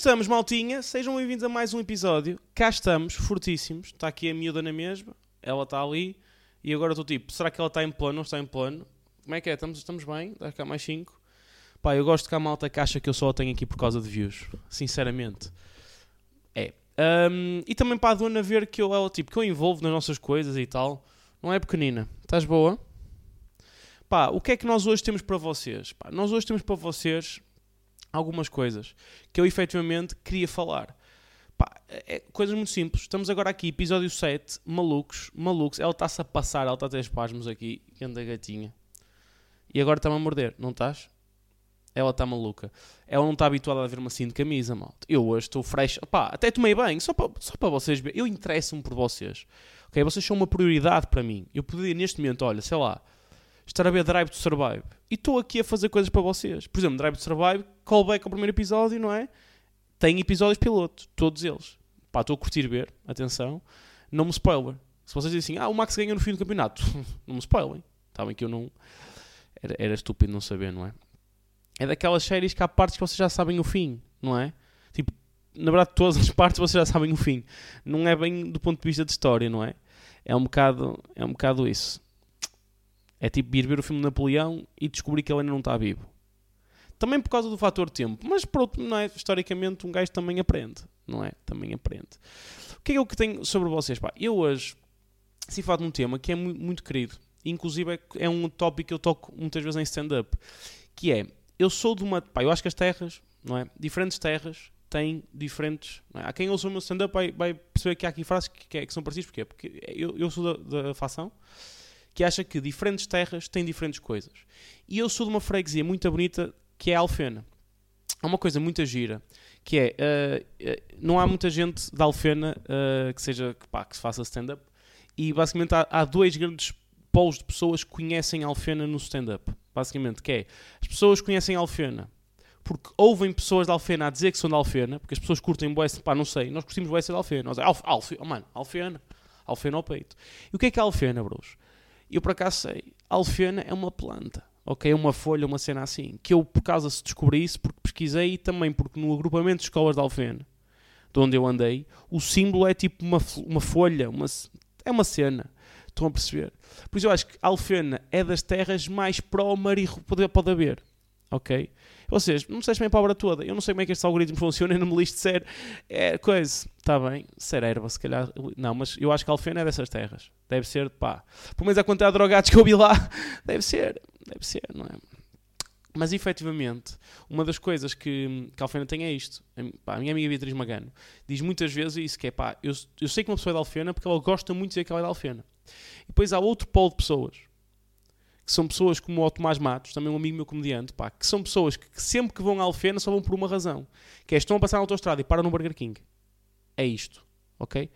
Estamos, maltinha? Sejam bem-vindos a mais um episódio. Cá estamos, fortíssimos. Está aqui a miúda na mesma, ela está ali. E agora estou tipo, será que ela está em plano? Não está em plano? Como é que é? Estamos, estamos bem? Dá cá mais 5. Pá, eu gosto que a malta acha que eu só tenho aqui por causa de views. Sinceramente. É. Um, e também para a dona ver que eu, ela, tipo, que eu envolvo nas nossas coisas e tal. Não é pequenina. Estás boa? Pá, o que é que nós hoje temos para vocês? Pá, nós hoje temos para vocês algumas coisas que eu efetivamente queria falar. Pá, é, é coisas muito simples. Estamos agora aqui, episódio 7, malucos, malucos. Ela está-se a passar, ela está a ter espasmos aqui, anda gatinha. E agora está-me a morder, não estás? Ela está maluca. Ela não está habituada a ver-me assim de camisa, malta. Eu hoje estou fresh. Pá, até tomei bem, só para, só para vocês verem. Eu interesso-me por vocês. Ok? Vocês são uma prioridade para mim. Eu poderia neste momento, olha, sei lá, estar a ver Drive to Survive. E estou aqui a fazer coisas para vocês. Por exemplo, Drive to Survive, callback ao primeiro episódio, não é? Tem episódios piloto, todos eles. Pá, estou a curtir ver, atenção. Não me spoiler. Se vocês dizem assim, ah, o Max ganha no fim do campeonato, não me spoilem. Está bem que eu não. Era, era estúpido não saber, não é? É daquelas séries que há partes que vocês já sabem o fim, não é? Tipo, na verdade, todas as partes vocês já sabem o fim. Não é bem do ponto de vista de história, não é? É um bocado, é um bocado isso. É tipo ir ver o filme Napoleão e descobrir que ele ainda não está vivo. Também por causa do fator tempo. Mas pronto, não é? Historicamente um gajo também aprende. Não é? Também aprende. O que é que eu tenho sobre vocês? Pá, eu hoje se falo de um tema que é muito querido. Inclusive é, é um tópico que eu toco muitas vezes em stand-up. Que é, eu sou de uma... Pá, eu acho que as terras, não é? Diferentes terras têm diferentes... É? Há quem ouça o meu stand-up vai, vai, perceber que há aqui frases que, que, é, que são parecidas. Porquê? Porque eu, eu sou da, da facção que acha que diferentes terras têm diferentes coisas. E eu sou de uma freguesia muito bonita que é a Alfena. Há uma coisa muito gira, que é, uh, não há muita gente da Alfena uh, que seja, pá, que se faça stand-up, e basicamente há, há, dois grandes polos de pessoas que conhecem Alfena no stand-up. Basicamente, que é, as pessoas conhecem Alfena porque ouvem pessoas da Alfena a dizer que são da Alfena, porque as pessoas curtem bué, pá, não sei, nós curtimos ser da Alfena. Nós é, Alf, Alf, oh, mano, Alfena, Alfena ao peito. E o que é que é Alfena, bros? Eu por acaso sei, alfena é uma planta, ok? É uma folha, uma cena assim. Que eu por causa se descobri isso porque pesquisei e também porque no agrupamento de escolas de alfena, de onde eu andei, o símbolo é tipo uma, uma folha, uma, é uma cena. Estão a perceber? Por isso eu acho que alfena é das terras mais pró-mar e pode, pode haver, ok? Vocês, não sei se bem a obra toda. Eu não sei como é que este algoritmo funciona, eu não me listo de ser é, coisa. Está bem, ser erva, se calhar. Não, mas eu acho que Alfena é dessas terras. Deve ser, pá. Pelo menos a quantidade de drogados que eu vi lá, deve ser. Deve ser, não é? Mas efetivamente, uma das coisas que, que a Alfena tem é isto. A minha amiga Beatriz Magano diz muitas vezes isso: que é pá, eu, eu sei que uma pessoa é da Alfena porque ela gosta muito de dizer que ela é da Alfena. E depois há outro polo de pessoas que são pessoas como o Tomás Matos, também um amigo meu comediante, pá, que são pessoas que, que sempre que vão à Alfena só vão por uma razão, que é estão a passar na autostrada e param no Burger King. É isto, ok?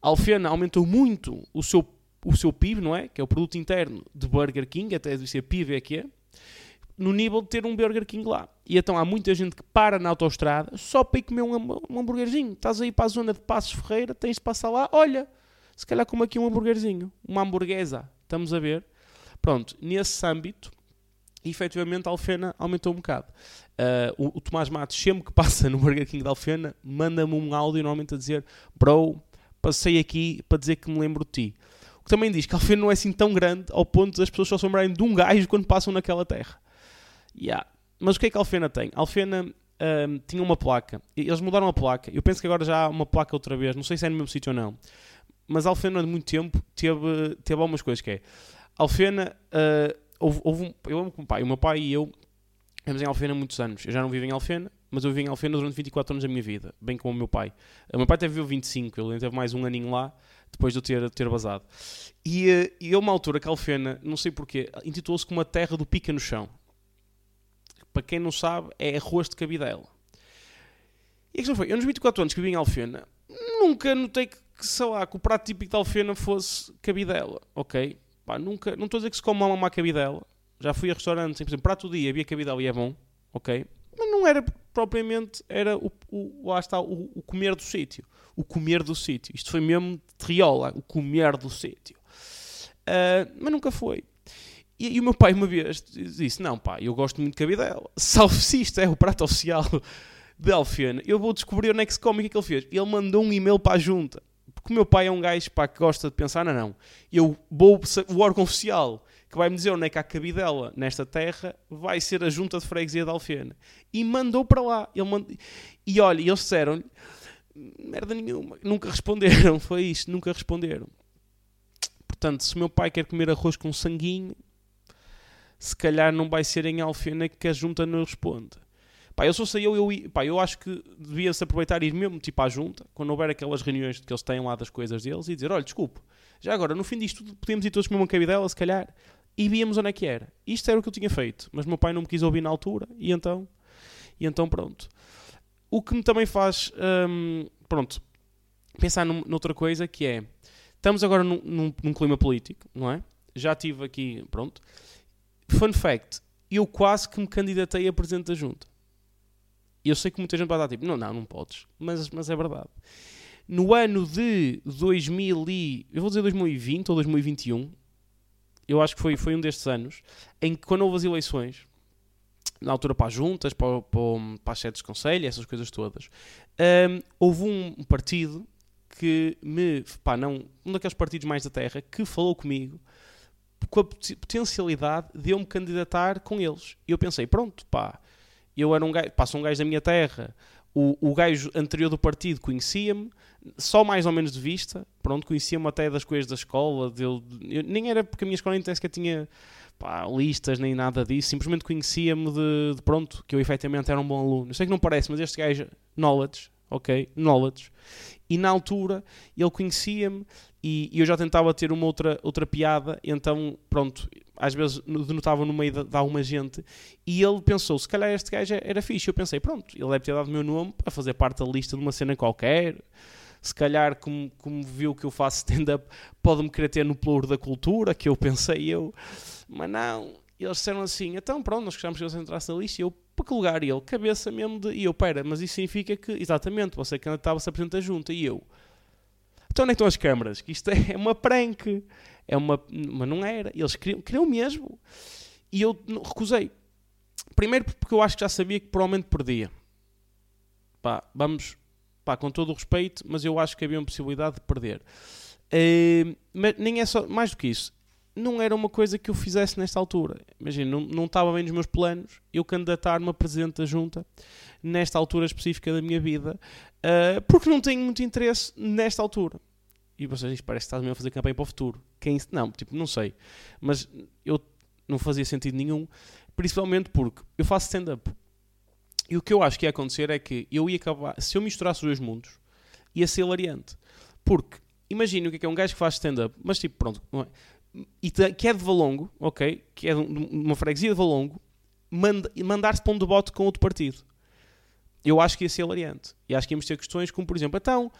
A Alfena aumentou muito o seu, o seu PIB, não é? Que é o produto interno de Burger King, até deve ser PIB é que é, no nível de ter um Burger King lá. E então há muita gente que para na autostrada só para ir comer um, um hambúrguerzinho. Estás aí para a zona de Passos Ferreira, tens de passar lá, olha, se calhar como aqui um hambúrguerzinho, uma hamburguesa, estamos a ver? Pronto, nesse âmbito, efetivamente a Alfena aumentou um bocado. Uh, o, o, Tomás Matos, sempre que passa no Burger King da Alfena, manda-me um áudio normalmente a dizer: Bro, passei aqui para dizer que me lembro de ti. O que também diz que a Alfena não é assim tão grande ao ponto das pessoas só se lembrarem de um gajo quando passam naquela terra. Yeah. Mas o que é que a Alfena tem? A Alfena um, ah, tinha uma placa. Eles mudaram a placa. Eu penso que agora já há uma placa outra vez. Não sei se é no mesmo sítio ou não. Mas a Alfena, de muito tempo, teve, teve algumas coisas que é Alfena, uh, houve, houve um, eu amo com o pai, o meu pai e eu vivemos em Alfena há muitos anos. Eu já não vivo em Alfena, mas eu vivi em Alfena durante 24 anos da minha vida, bem como o meu pai. O meu pai até viveu 25, ele teve mais um aninho lá, depois de eu ter, ter basado. E, uh, e uma altura que Alfena, não sei porquê, intitulou-se como a terra do pica no chão. Para quem não sabe, é arroz de cabidela. E a questão foi, eu nos 24 anos que vivi em Alfena, nunca notei que, sei lá, que o prato típico de Alfena fosse cabidela, ok? Pá, nunca, não estou a dizer que se come uma má cabidela. Já fui a restaurantes, por exemplo, prato do dia havia cabidela e é bom, ok? Mas não era propriamente, era o, o, lá está, o, o comer do sítio. O comer do sítio. Isto foi mesmo triola, o comer do sítio. Uh, mas nunca foi. E, e, o meu pai uma vez disse, não pá, eu gosto muito de cabidela. Salve se isto é o prato oficial de Alfena, eu vou descobrir onde é que se come o que é que ele fez. Ele mandou um e-mail para a junta. Porque o meu pai é um gajo pá, que gosta de pensar, não, não. Eu vou, o órgão oficial que vai-me dizer onde é que há cabidela nesta terra vai ser a junta de freguesia de Alfena. E mandou para lá. Ele mand... E olha, eles disseram-lhe, merda nenhuma, nunca responderam. Foi isto, nunca responderam. Portanto, se o meu pai quer comer arroz com sanguinho, se calhar não vai ser em Alfena que a junta não responde. Pá, eu sou se eu, eu, pá, eu acho que devia-se aproveitar e ir mesmo tipo à junta, quando houver aquelas reuniões que eles têm lá das coisas deles, e dizer, olha, desculpe, já agora, no fim disto podemos ir todos comer uma cabidela, se calhar, e víamos onde é que era. Isto era o que eu tinha feito, mas meu pai não me quis ouvir na altura, e então, e então pronto. O que me também faz, hum, pronto, pensar num, noutra coisa, que é, estamos agora num, num, num clima político, não é? Já tive aqui, pronto. Fun fact, eu quase que me candidatei a presidente da junta. Eu sei que muita gente vai dar tipo, não, não, não podes. Mas, mas é verdade. No ano de 2000 e, eu vou dizer 2020 ou 2021, eu acho que foi, foi um destes anos, em que quando houve as eleições, na altura para as juntas, para, para, para as sedes de conselho, essas coisas todas, um, houve um partido que me, pá, não, um daqueles partidos mais da terra, que falou comigo com a potencialidade de eu me candidatar com eles. E eu pensei, pronto, pá, eu era um gajo, passa um gajo da minha terra, o, o gajo anterior do partido conhecia-me, só mais ou menos de vista, pronto, conhecia-me até das coisas da escola, dele, eu, nem era porque a minha escola nem sequer tinha pá, listas nem nada disso, simplesmente conhecia-me de, de, pronto, que eu efetivamente era um bom aluno. Eu sei que não parece, mas este gajo, knowledge, ok, knowledge. E na altura ele conhecia-me e, e, eu já tentava ter uma outra, outra piada, então pronto, às vezes denotava no meio de, de alguma gente, e ele pensou, se calhar este gajo era fixe. Eu pensei, pronto, ele deve ter dado o meu nome para fazer parte da lista de uma cena qualquer. Se calhar, como, como viu que eu faço stand-up, pode-me querer ter no pluro da cultura, que eu pensei eu. Mas não, eles disseram assim, então pronto, nós gostamos que você entrasse na lista, e eu, para que lugar? E ele, cabeça mesmo de... E eu, pera, mas isso significa que, exatamente, você candidatava-se a presidente da junta, e eu... Então onde é que estão as câmaras? Que isto é uma prank é uma. Mas não era. Eles queriam, queriam mesmo. E eu recusei. Primeiro porque eu acho que já sabia que provavelmente perdia. Pá, vamos. Pá, com todo o respeito, mas eu acho que havia uma possibilidade de perder. Uh, mas nem é só. Mais do que isso. Não era uma coisa que eu fizesse nesta altura. Imagina, não, não estava bem nos meus planos eu candidatar-me a presidente da junta nesta altura específica da minha vida, uh, porque não tenho muito interesse nesta altura. E vocês dizem, parece que estás mesmo a fazer campanha para o futuro. Quem, não, tipo, não sei. Mas eu não fazia sentido nenhum, principalmente porque eu faço stand-up. E o que eu acho que ia acontecer é que eu ia acabar, se eu misturasse os dois mundos, ia ser hilariante. Porque, imagine o que é, que é um gajo que faz stand-up, mas tipo, pronto, é? E que é de Valongo, ok? Que é de uma freguesia de Valongo, manda, mandar-se para um debate com outro partido. Eu acho que ia ser hilariante. E acho que íamos ter questões como, por exemplo, então,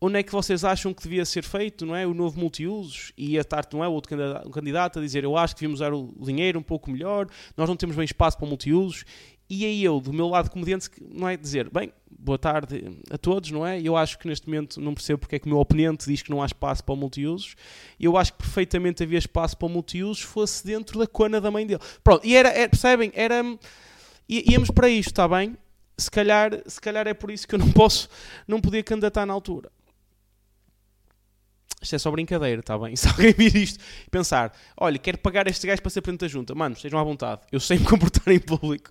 onde é que vocês acham que devia ser feito, não é? O novo multiusos e a tarde, não é? O outro candidato a dizer eu acho que devíamos usar o dinheiro um pouco melhor, nós não temos bem espaço para multiusos. E aí eu, do meu lado comediante, não é dizer, bem, boa tarde a todos, não é? Eu acho que neste momento não percebo porque é que o meu oponente diz que não há espaço para multiusos. Eu acho que perfeitamente havia espaço para multiusos fosse dentro da cona da mãe dele. Pronto, e era, era percebem? Era, íamos para isto, está bem? Se calhar, se calhar é por isso que eu não posso, não podia candidatar na altura. Isto é só brincadeira, está bem? Se alguém vir isto e pensar, olha, quero pagar este gajo para ser presidente da junta, mano, estejam à vontade, eu sei me comportar em público.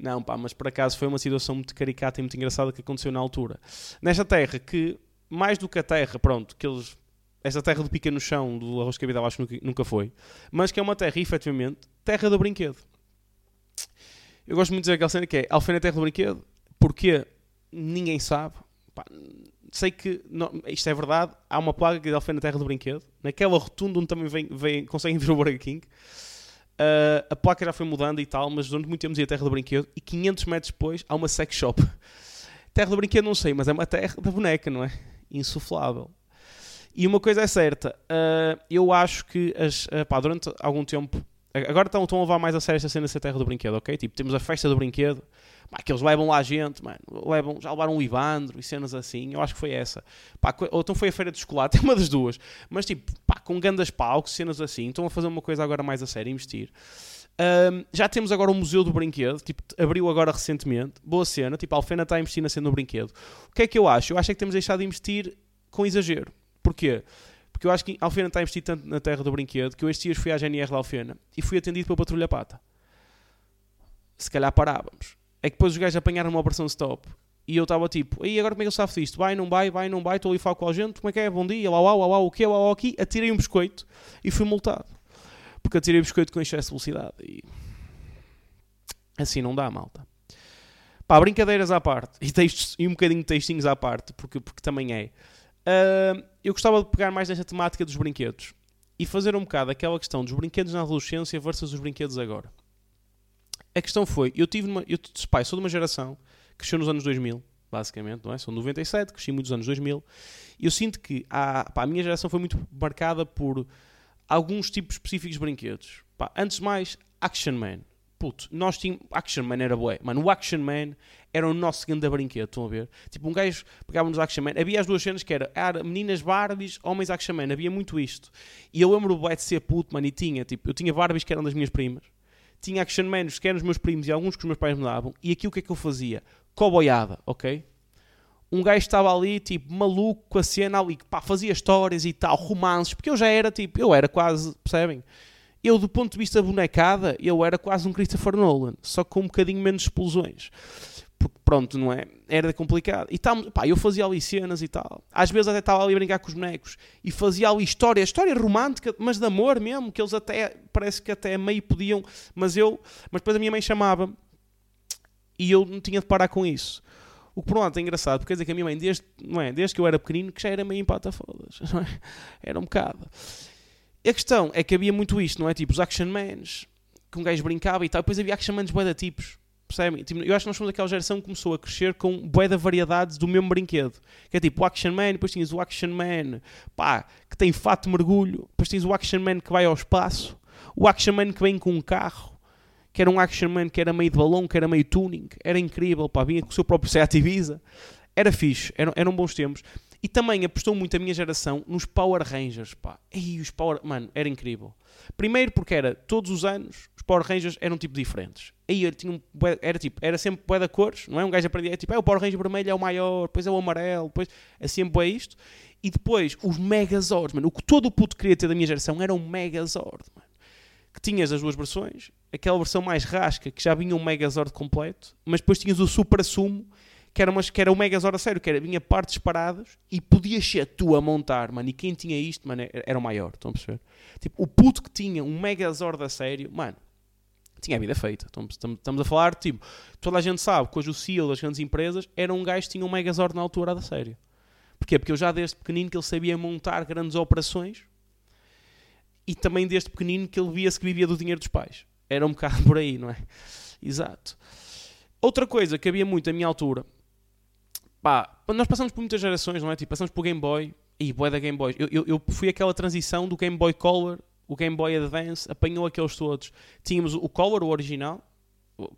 Não, pá, mas por acaso foi uma situação muito caricata e muito engraçada que aconteceu na altura. Nesta terra que, mais do que a terra, pronto, que eles. Esta terra do pica no chão, do arroz cabidal, acho que nunca foi. Mas que é uma terra, efetivamente, terra do brinquedo. Eu gosto muito de dizer aquela cena que é Alfena é terra do brinquedo, porque ninguém sabe. Pá, sei que não, isto é verdade. Há uma placa que é na Terra do Brinquedo, naquela rotunda onde também vem, vem, conseguem ver o Burger King. Uh, a placa já foi mudando e tal, mas durante muito tempo dizia Terra do Brinquedo. E 500 metros depois há uma sex shop. Terra do Brinquedo não sei, mas é uma terra da boneca, não é? Insuflável. E uma coisa é certa, uh, eu acho que as, uh, pá, durante algum tempo. Agora estão, estão a levar mais a sério esta cena de ser terra do brinquedo, ok? Tipo, temos a festa do brinquedo, Pá, que eles levam lá gente, mano, levam, já levaram o Ivandro e cenas assim, eu acho que foi essa. Pá, ou então foi a feira de chocolate, é uma das duas. Mas tipo, pá, com gandas palcos, cenas assim, estão a fazer uma coisa agora mais a sério, investir. Um, já temos agora o Museu do Brinquedo, tipo, abriu agora recentemente. Boa cena, tipo, a Alfena está a investir na cena do brinquedo. O que é que eu acho? Eu acho é que temos deixado de investir com exagero. Porquê? Porque eu acho que a Alfena está a investir tanto na terra do brinquedo que eu estes dias fui à GNR da Alfena e fui atendido pela Patrulha Pata. Se calhar parávamos. É que depois os gajos apanharam uma operação stop e eu estava tipo, e agora como é que eu safo disto? Vai, não vai, vai, não vai, estou ali a falar com a gente, como é que é? Bom dia, lá, lá, lá, lá, o que é, lá, lá, aqui? Atirei um biscoito e fui multado. Porque atirei biscoito com excesso de velocidade. E assim não dá, malta. Pá, brincadeiras à parte e, textos, e um bocadinho de textinhos à parte, porque, porque também é. Uh, eu gostava de pegar mais nesta temática dos brinquedos e fazer um bocado aquela questão dos brinquedos na adolescência versus os brinquedos agora. A questão foi, eu tive eu pai, sou de uma geração que cresceu nos anos 2000, basicamente, não é? Sou de 97, cresci muitos anos 2000, e eu sinto que a, pá, a minha geração foi muito marcada por alguns tipos específicos de brinquedos. Pá, antes de mais, Action Man. Puto, nós tínhamos. Action Man era bué. Mano, o Action Man era o nosso grande brinquedo, estão a ver? Tipo, um gajo pegava-nos Action Man. Havia as duas cenas que era, era meninas Barbies, homens Action Man. Havia muito isto. E eu lembro bué de ser puto, mano, e tinha, tipo, eu tinha Barbies que eram das minhas primas. Tinha Action Man que eram os meus primos e alguns que os meus pais me davam. E aqui o que é que eu fazia? Coboiada, ok? um gajo estava ali, tipo, maluco com a cena ali, pá, fazia histórias e tal, romances, porque eu já era, tipo, eu era quase, percebem? Eu, do ponto de vista bonecada, eu era quase um Christopher Nolan, só com um bocadinho menos explosões. Porque, pronto, não é? Era complicado. E tal, pá, eu fazia ali cenas e tal. Às vezes até estava ali a brincar com os bonecos e fazia ali história, história romântica, mas de amor mesmo, que eles até, parece que até meio podiam, mas eu, mas depois a minha mãe chamava e eu não tinha de parar com isso. O que por um lado é engraçado, porque quer dizer que a minha mãe, desde, não é, desde que eu era pequenino, que já era meio empata-fodas. É? Era um bocado. A questão é que havia muito isto, não é? Tipo, os action mans, que um gajo brincava e tal. Depois havia action mans bué tipos. Percebem? Tipo, eu acho que nós fomos aquela geração que começou a crescer com bué de variedades do mesmo brinquedo. Que é tipo o Action Man, depois tinhas o Action Man, pá, que tem fato de mergulho. Depois tinhas o Action Man que vai ao espaço. O Action Man que vem com um carro que era um Action Man que era meio de balão, que era meio tuning, era incrível, pá, vinha com o seu próprio Seat Ibiza, era fixe, eram, eram bons tempos. E também apostou muito a minha geração nos Power Rangers, pá. E os Power... Mano, era incrível. Primeiro porque era, todos os anos, os Power Rangers eram tipo diferentes. Aí ele tinha um... Era tipo, era sempre bué da cores, não é? Um gajo aprendia, é tipo, é o Power Ranger vermelho é o maior, depois é o amarelo, depois é sempre bué isto. E depois, os Megazords, mano. O que todo o puto queria ter da minha geração era um Megazord, mano que tinhas as duas versões, aquela versão mais rasca, que já vinha um Megazord completo, mas depois tinhas o Super Sumo, que era, umas, que era o Megazord a sério, que era, vinha partes paradas e podias ser tu a montar, mano, e quem tinha isto, mano, era o maior, estão a perceber? Tipo, o puto que tinha um Megazord a sério, mano, tinha a vida feita. Estamos, a falar, tipo, toda a gente sabe que hoje o CEO das grandes empresas era um gajo que tinha um Megazord na altura da sério. Porquê? Porque eu já desde pequenino que ele sabia montar grandes operações e também desde pequenino que ele via-se que vivia do dinheiro dos pais. Era um bocado por aí, não é? Exato. Outra coisa que havia muito à minha altura, pá, nós passamos por muitas gerações, não é? Tipo, passamos por Game Boy, e boy da Game Boy. Eu, eu, eu, fui aquela transição do Game Boy Color, o Game Boy Advance, apanhou aqueles todos. Tínhamos o Color, o original,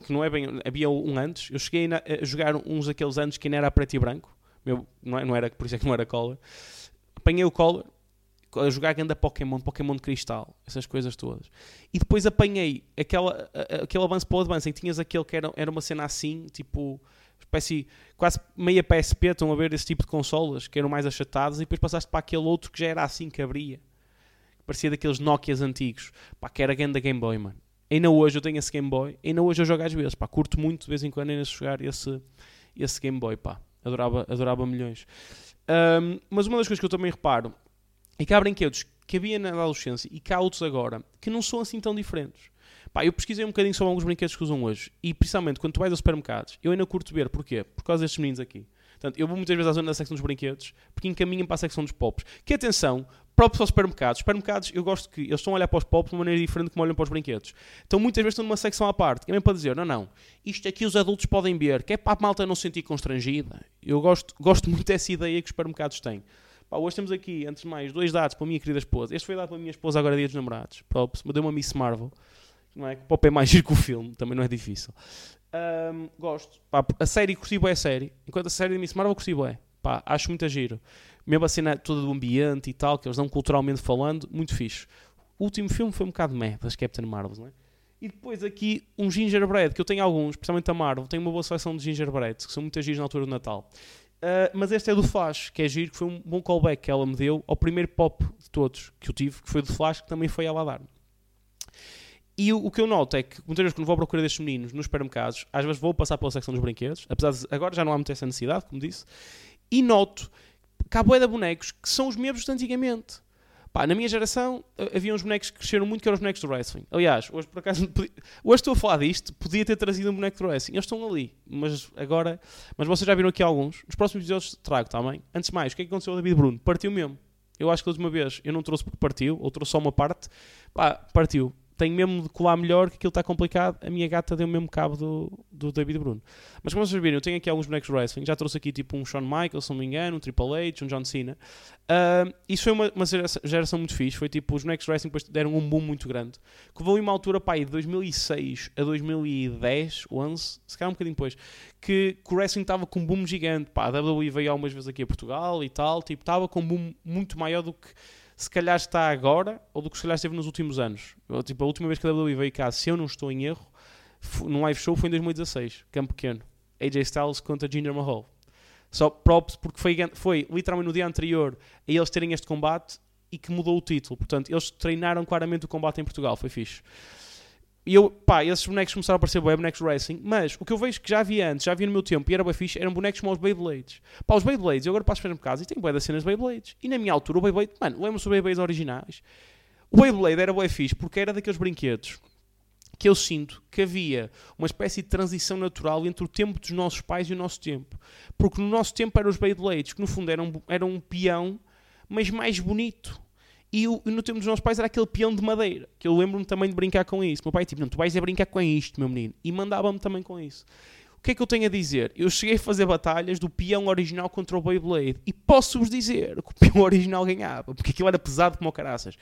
que não é bem, havia um antes. Eu cheguei a jogar uns daqueles anos que ainda era preto e branco. Meu, não, é, não era, por isso é que não era Color. Apanhei o Color, a jogar ganda Pokémon, Pokémon de Cristal, essas coisas todas. E depois apanhei aquela, aquele avanço para o avanço em que tinhas aquele que era, era uma cena assim, tipo, espécie, quase meia PSP, estão a ver esse tipo de consolas que eram mais achatadas, e depois passaste para aquele outro que já era assim que abria. Que parecia daqueles Nokias antigos, pá, que era ganda Game Boy, mano. Ainda hoje eu tenho esse Game Boy, ainda hoje eu jogo às vezes, pá, curto muito de vez em quando ainda jogar esse, esse Game Boy, pá. Adorava, adorava milhões. Um, mas uma das coisas que eu também reparo e que há brinquedos que havia na adolescência e que há outros agora que não são assim tão diferentes. Pá, eu pesquisei um bocadinho sobre alguns brinquedos que usam hoje e principalmente quando tu vais aos supermercados, eu ainda curto ver. Porquê? Por causa destes meninos aqui. Portanto, eu vou muitas vezes à zona da secção dos brinquedos porque encaminham para a secção dos pops. Que atenção, próprios aos supermercados. Supermercados, eu gosto que eles estão a olhar para os pops de uma maneira diferente como olham para os brinquedos. Então muitas vezes estão numa secção à parte, que é mesmo para dizer, não, não, isto aqui os adultos podem ver, que é para a malta não se sentir constrangida. Eu gosto, gosto muito dessa ideia que os supermercados têm. Pá, hoje temos aqui, antes de mais, dois dados para a minha querida esposa. Este foi dado para a minha esposa agora dia dos namorados. Props. Me deu uma Miss Marvel. Não é? Que pop é mais giro que o filme. Também não é difícil. Um, gosto. Pá, a série curti é série. Enquanto a série de Miss Marvel curti é. Pá, acho muito giro. Mesmo a cena toda do ambiente e tal, que eles dão culturalmente falando, muito fixe. O último filme foi um bocado meh das Captain Marvels, não é? E depois aqui um gingerbread, que eu tenho alguns, principalmente a Marvel, tenho uma boa seleção de gingerbreads, que são muitas giros na altura do Natal. Uh, mas este é do Flash, que é giro, que foi um bom callback que ela me deu ao primeiro pop de todos que eu tive, que foi do Flash, que também foi ela a dar-me. E o, o, que eu noto é que muitas vezes quando vou à procura destes meninos nos supermercados, às vezes vou passar pela secção dos brinquedos, apesar de agora já não há muita essa necessidade, como disse, e noto que há boia de bonecos que são os mesmos de antigamente. Pá, na minha geração eh, havia uns bonecos que cresceram muito que eram os bonecos do wrestling. Aliás, hoje por acaso hoje estou a falar disto, podia ter trazido um boneco do wrestling. Eles estão ali, mas agora. Mas vocês já viram aqui alguns. Nos próximos episódios trago também. Tá Antes de mais, o que é que aconteceu ao David Bruno? Partiu mesmo. Eu acho que a última vez eu não trouxe porque partiu, ou trouxe só uma parte. Pá, partiu tenho mesmo de colar melhor, que aquilo está complicado. A minha gata deu mesmo cabo do, do David Bruno. Mas como vocês viram, eu tenho aqui alguns bonecos wrestling. Já trouxe aqui tipo um Shawn Michaels, se não me engano, um Triple H, um John Cena. Uh, isso foi uma, uma geração, muito fixe. Foi tipo, os bonecos wrestling depois deram um boom muito grande. Que em uma altura, pá, de 2006 a 2010, 11, se calhar um bocadinho depois, que, que o wrestling estava com um boom gigante. Pá, a WWE veio algumas vezes aqui a Portugal e tal. Tipo, estava com um boom muito maior do que se calhar está agora ou do que se calhar esteve nos últimos anos. Eu, tipo, a última vez que a WWE veio cá, se eu não estou em erro, num live show foi em 2016, Campo Pequeno. AJ Styles contra Jinder Mahal. Só props porque foi, foi literalmente no dia anterior a eles terem este combate e que mudou o título. Portanto, eles treinaram claramente o combate em Portugal. Foi fixe. E eu, pá, esses bonecos começaram a aparecer bem, bonecos racing, mas o que eu vejo que já havia antes, já havia no meu tempo e era bem fixe, eram bonecos como os Beyblades. Pá, os Beyblades, eu agora passo para casa e tenho bué das cenas de Beyblades. E na minha altura, o Beyblade, mano, lembro-se dos Beyblades originais. O Beyblade era bem fixe porque era daqueles brinquedos que eu sinto que havia uma espécie de transição natural entre o tempo dos nossos pais e o nosso tempo. Porque no nosso tempo eram os Beyblades, que no fundo eram, eram um peão, mas mais bonito. E, o, no tempo dos nossos pais era aquele peão de madeira, que eu lembro-me também de brincar com isso. Meu pai, tipo, não, tu vais a brincar com isto, meu menino. E mandava-me também com isso. O que é que eu tenho a dizer? Eu cheguei a fazer batalhas do peão original contra o Beyblade e posso-vos dizer que o peão original ganhava, porque aquilo era pesado como o caraças.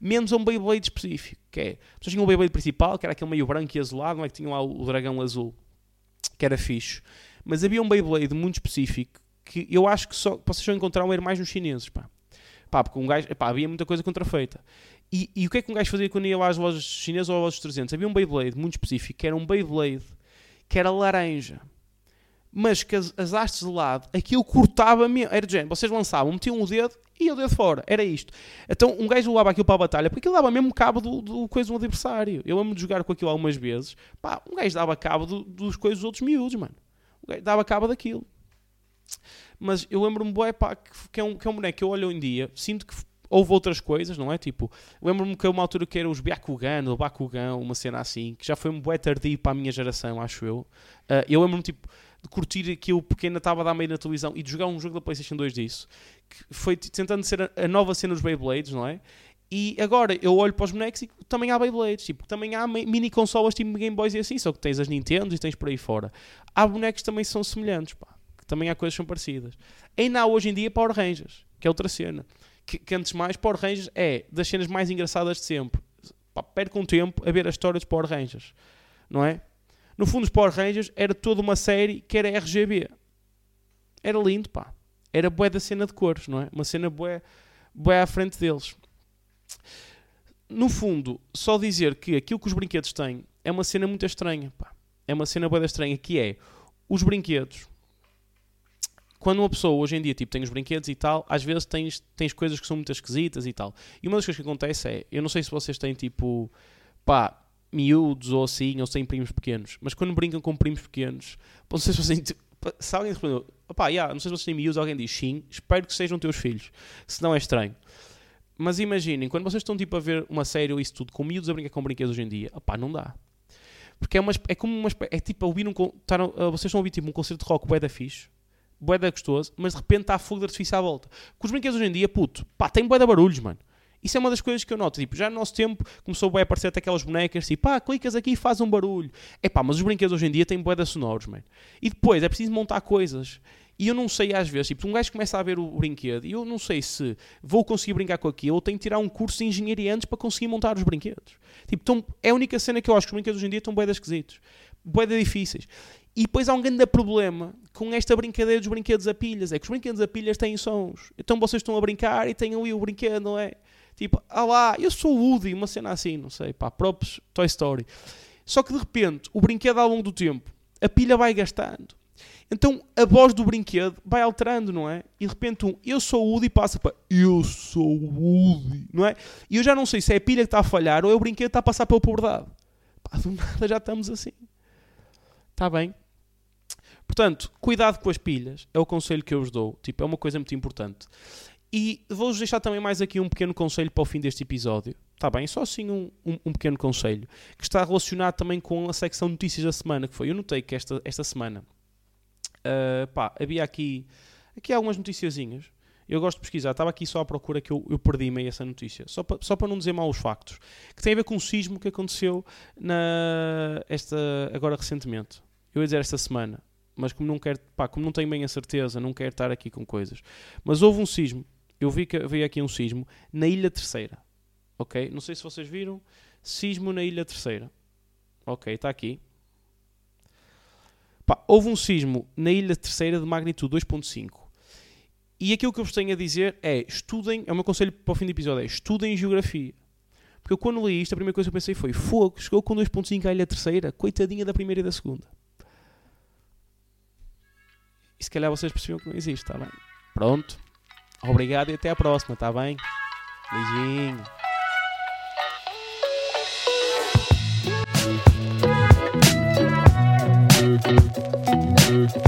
Menos um Beyblade específico, que é... Vocês tinham o Beyblade principal, que era aquele meio branco e azulado, não é que tinham lá o dragão azul, que era fixe. Mas havia um Beyblade muito específico que eu acho que só, vocês só encontraram era mais nos chineses, pá Pá, porque um gajo, epá, havia muita coisa contrafeita. E, e o que é que um gajo fazia quando ia lá às lojas chinesas ou às lojas 300? Havia um Beyblade muito específico, que era um Beyblade que era laranja. Mas que as, as hastes de lado, aquilo cortava mesmo. Era de género, vocês lançavam, metiam o dedo e o dedo fora. Era isto. Então um gajo levava aquilo para a batalha, porque aquilo dava mesmo cabo do, do coisa do adversário. Eu amo de jogar com aquilo algumas vezes. Pá, um gajo dava cabo do, dos coisas dos outros miúdos, mano. Um gajo dava cabo daquilo. Mas eu lembro-me, bué, pá, que, é um, que é um boneco que eu olho um dia, sinto que houve outras coisas, não é? Tipo, lembro-me que é uma altura que era os Byakugan, ou Bakugan, uma cena assim, que já foi um bué tardio para a minha geração, acho eu. Uh, eu lembro-me, tipo, de curtir aquilo ainda estava a dar meio na televisão e de jogar um jogo da PlayStation 2 disso, que foi tentando ser a, a nova cena dos Beyblades, não é? E agora eu olho para os bonecos e também há Beyblades, tipo, também há mini consolas tipo Game Boys e assim, só que tens as Nintendo e tens por aí fora. Há bonecos que também são semelhantes, pá também há coisas que são parecidas. Ainda há hoje em dia Power Rangers, que é outra cena. Que, que antes mais, Power Rangers é das cenas mais engraçadas de sempre. Pá, percam tempo a ver a história dos Power Rangers, não é? No fundo, os Power Rangers era toda uma série que era RGB. Era lindo, pá. Era bué da cena de cores, não é? Uma cena bué, bué à frente deles. No fundo, só dizer que aquilo que os brinquedos têm é uma cena muito estranha, pá. É uma cena bué da estranha, que é os brinquedos quando uma pessoa hoje em dia tipo, tem os brinquedos e tal, às vezes tens, tens coisas que são muito esquisitas e tal. E uma das coisas que acontece é, eu não sei se vocês têm tipo, pá, miúdos ou assim, ou sem primos pequenos, mas quando brincam com primos pequenos, não sei se vocês. Se alguém respondeu, pá, yeah, não sei se vocês têm miúdos, alguém diz sim, espero que sejam teus filhos, senão é estranho. Mas imaginem, quando vocês estão tipo a ver uma série ou isso tudo com miúdos a brincar com brinquedos hoje em dia, opá, não dá. Porque é, uma, é como uma é tipo a ouvir um. Tá, vocês estão a ouvir tipo um concerto de rock bué da fixe bué da gostoso, mas de repente está fogo de artifício à volta. Com os brinquedos hoje em dia, puto, pá, tem de barulhos, mano. Isso é uma das coisas que eu noto. Tipo, já no nosso tempo começou a aparecer até aquelas bonecas, tipo, pá, clicas aqui e faz um barulho. É pá, mas os brinquedos hoje em dia têm de sonoros, mano. E depois é preciso montar coisas. E eu não sei às vezes, tipo, um gajo começa a ver o brinquedo e eu não sei se vou conseguir brincar com aquilo ou tenho que tirar um curso de engenharia antes para conseguir montar os brinquedos. Tipo, tão, é a única cena que eu acho que os brinquedos hoje em dia estão de esquisitos. De difíceis. E depois há um grande problema com esta brincadeira dos brinquedos a pilhas. É que os brinquedos a pilhas têm sons. Então vocês estão a brincar e têm ali o brinquedo, não é? Tipo, ah lá, eu sou o Woody, uma cena assim, não sei, pá, props Toy Story. Só que de repente, o brinquedo ao longo do tempo, a pilha vai gastando. Então a voz do brinquedo vai alterando, não é? E de repente um eu sou o Woody passa para eu sou o Woody, não é? E eu já não sei se é a pilha que está a falhar ou é o brinquedo que está a passar pela puberdade. Pá, do nada já estamos assim. Está bem? Portanto, cuidado com as pilhas, é o conselho que eu vos dou. Tipo, é uma coisa muito importante. E vou-vos deixar também mais aqui um pequeno conselho para o fim deste episódio. Está bem? Só assim um, um, um, pequeno conselho. Que está relacionado também com a secção notícias da semana, que foi. Eu notei que esta, esta semana uh, pá, havia aqui, aqui algumas noticiazinhas. Eu gosto de pesquisar. Estava aqui só à procura que eu, eu perdi-me essa notícia. Só para, só para não dizer mal os factos. Que tem a ver com um sismo que aconteceu na, esta, agora recentemente. Eu ia dizer esta semana. Mas como não quero, pá, como não tenho bem a certeza, não quero estar aqui com coisas. Mas houve um sismo. Eu vi que havia aqui um sismo na Ilha Terceira. Ok? Não sei se vocês viram. Sismo na Ilha Terceira. Ok, está aqui. Pá, houve um sismo na Ilha Terceira de magnitude 2.5. E aquilo que eu vos tenho a dizer é, estudem, é o meu conselho para o fim do episódio, é estudem geografia. Porque eu quando li isto, a primeira coisa que eu pensei foi, fogo, chegou com 2.5 à Ilha Terceira, coitadinha da primeira e da segunda. E se calhar vocês perceberam que não existe, está bem? Pronto. Obrigado e até à próxima, está bem? Beijinho. Thank.